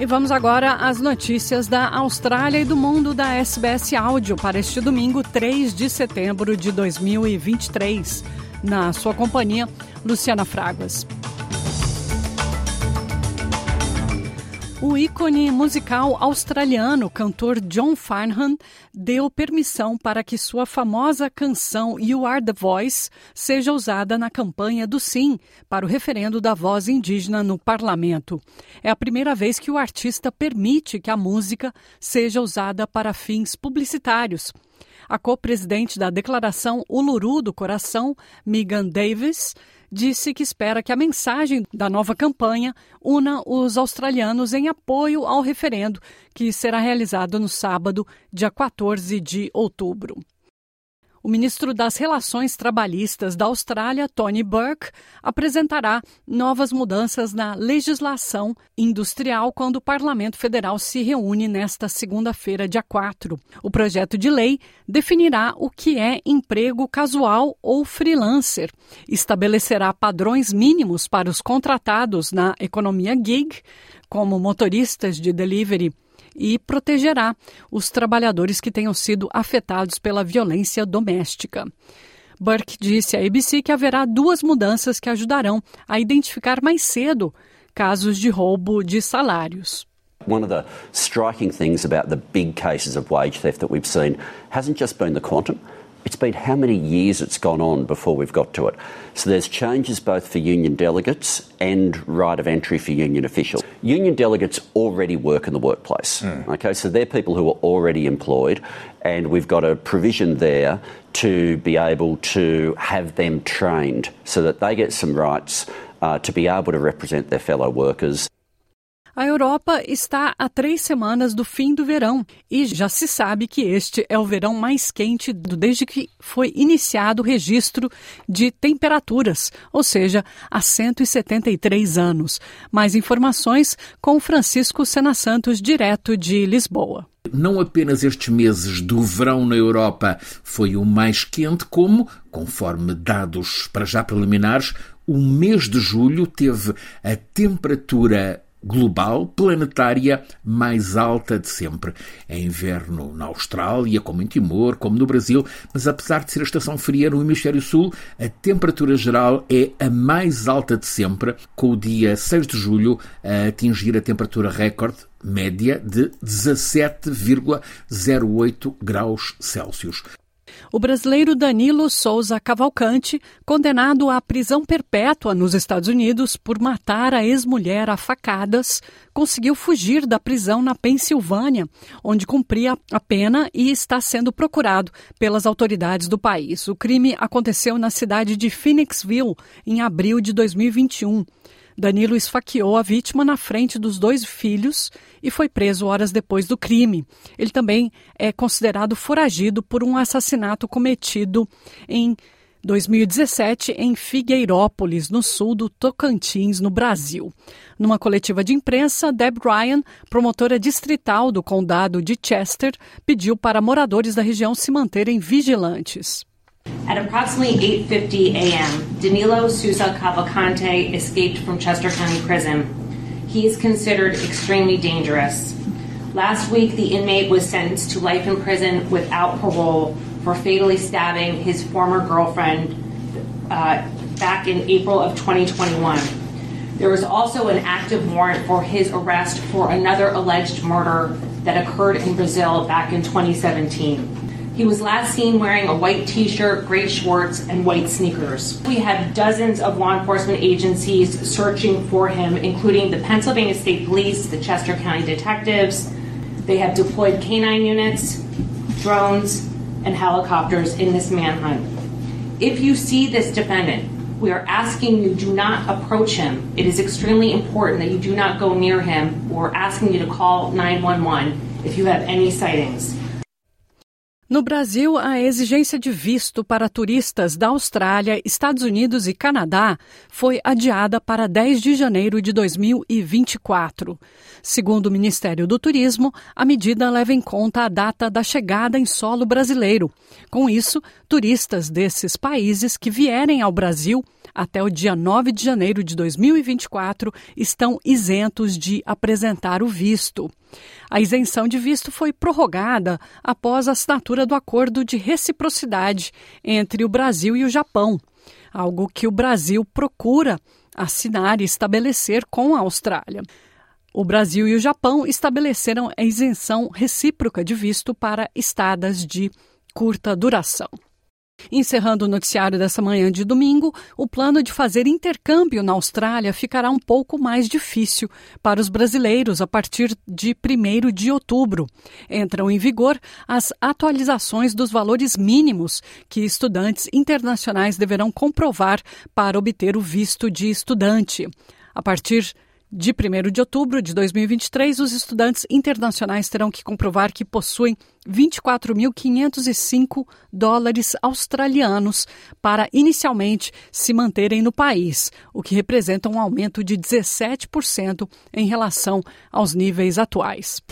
E vamos agora às notícias da Austrália e do mundo da SBS Áudio para este domingo, 3 de setembro de 2023. Na sua companhia, Luciana Fragas. O ícone musical australiano, cantor John Farnham, deu permissão para que sua famosa canção You Are the Voice seja usada na campanha do Sim para o referendo da voz indígena no parlamento. É a primeira vez que o artista permite que a música seja usada para fins publicitários. A co-presidente da declaração Uluru do Coração, Megan Davis, disse que espera que a mensagem da nova campanha una os australianos em apoio ao referendo, que será realizado no sábado, dia 14 de outubro. O ministro das Relações Trabalhistas da Austrália, Tony Burke, apresentará novas mudanças na legislação industrial quando o Parlamento Federal se reúne nesta segunda-feira, dia 4. O projeto de lei definirá o que é emprego casual ou freelancer, estabelecerá padrões mínimos para os contratados na economia gig, como motoristas de delivery e protegerá os trabalhadores que tenham sido afetados pela violência doméstica. Burke disse à ABC que haverá duas mudanças que ajudarão a identificar mais cedo casos de roubo de salários. One of the striking things about the big cases of wage theft that we've seen hasn't just been the quantum. It's been how many years it's gone on before we've got to it. So there's changes both for union delegates and right of entry for union officials. Union delegates already work in the workplace. Mm. Okay, so they're people who are already employed, and we've got a provision there to be able to have them trained so that they get some rights uh, to be able to represent their fellow workers. A Europa está a três semanas do fim do verão e já se sabe que este é o verão mais quente desde que foi iniciado o registro de temperaturas, ou seja, há 173 anos. Mais informações com Francisco Sena Santos, direto de Lisboa. Não apenas estes meses do verão na Europa foi o mais quente, como, conforme dados para já preliminares, o mês de julho teve a temperatura global planetária mais alta de sempre. É inverno na Austrália, como em Timor, como no Brasil, mas apesar de ser a estação fria no hemisfério sul, a temperatura geral é a mais alta de sempre, com o dia 6 de julho a atingir a temperatura recorde média de 17,08 graus Celsius. O brasileiro Danilo Souza Cavalcante, condenado à prisão perpétua nos Estados Unidos por matar a ex-mulher a facadas, conseguiu fugir da prisão na Pensilvânia, onde cumpria a pena e está sendo procurado pelas autoridades do país. O crime aconteceu na cidade de Phoenixville em abril de 2021. Danilo esfaqueou a vítima na frente dos dois filhos e foi preso horas depois do crime. Ele também é considerado foragido por um assassinato cometido em 2017 em Figueirópolis, no sul do Tocantins, no Brasil. Numa coletiva de imprensa, Deb Ryan, promotora distrital do condado de Chester, pediu para moradores da região se manterem vigilantes. At approximately 8:50 a.m., Danilo Sousa Cavalcante escaped from Chester County Prison. He is considered extremely dangerous. Last week, the inmate was sentenced to life in prison without parole for fatally stabbing his former girlfriend uh, back in April of 2021. There was also an active warrant for his arrest for another alleged murder that occurred in Brazil back in 2017. He was last seen wearing a white t shirt, gray shorts, and white sneakers. We have dozens of law enforcement agencies searching for him, including the Pennsylvania State Police, the Chester County Detectives. They have deployed canine units, drones, and helicopters in this manhunt. If you see this defendant, we are asking you do not approach him. It is extremely important that you do not go near him. We're asking you to call 911 if you have any sightings. No Brasil, a exigência de visto para turistas da Austrália, Estados Unidos e Canadá foi adiada para 10 de janeiro de 2024. Segundo o Ministério do Turismo, a medida leva em conta a data da chegada em solo brasileiro. Com isso, turistas desses países que vierem ao Brasil até o dia 9 de janeiro de 2024 estão isentos de apresentar o visto. A isenção de visto foi prorrogada após a assinatura do acordo de reciprocidade entre o Brasil e o Japão, algo que o Brasil procura assinar e estabelecer com a Austrália. O Brasil e o Japão estabeleceram a isenção recíproca de visto para estadas de curta duração. Encerrando o noticiário dessa manhã de domingo, o plano de fazer intercâmbio na Austrália ficará um pouco mais difícil para os brasileiros a partir de 1 de outubro. Entram em vigor as atualizações dos valores mínimos que estudantes internacionais deverão comprovar para obter o visto de estudante. A partir de 1 de outubro de 2023, os estudantes internacionais terão que comprovar que possuem 24.505 dólares australianos para inicialmente se manterem no país, o que representa um aumento de 17% em relação aos níveis atuais.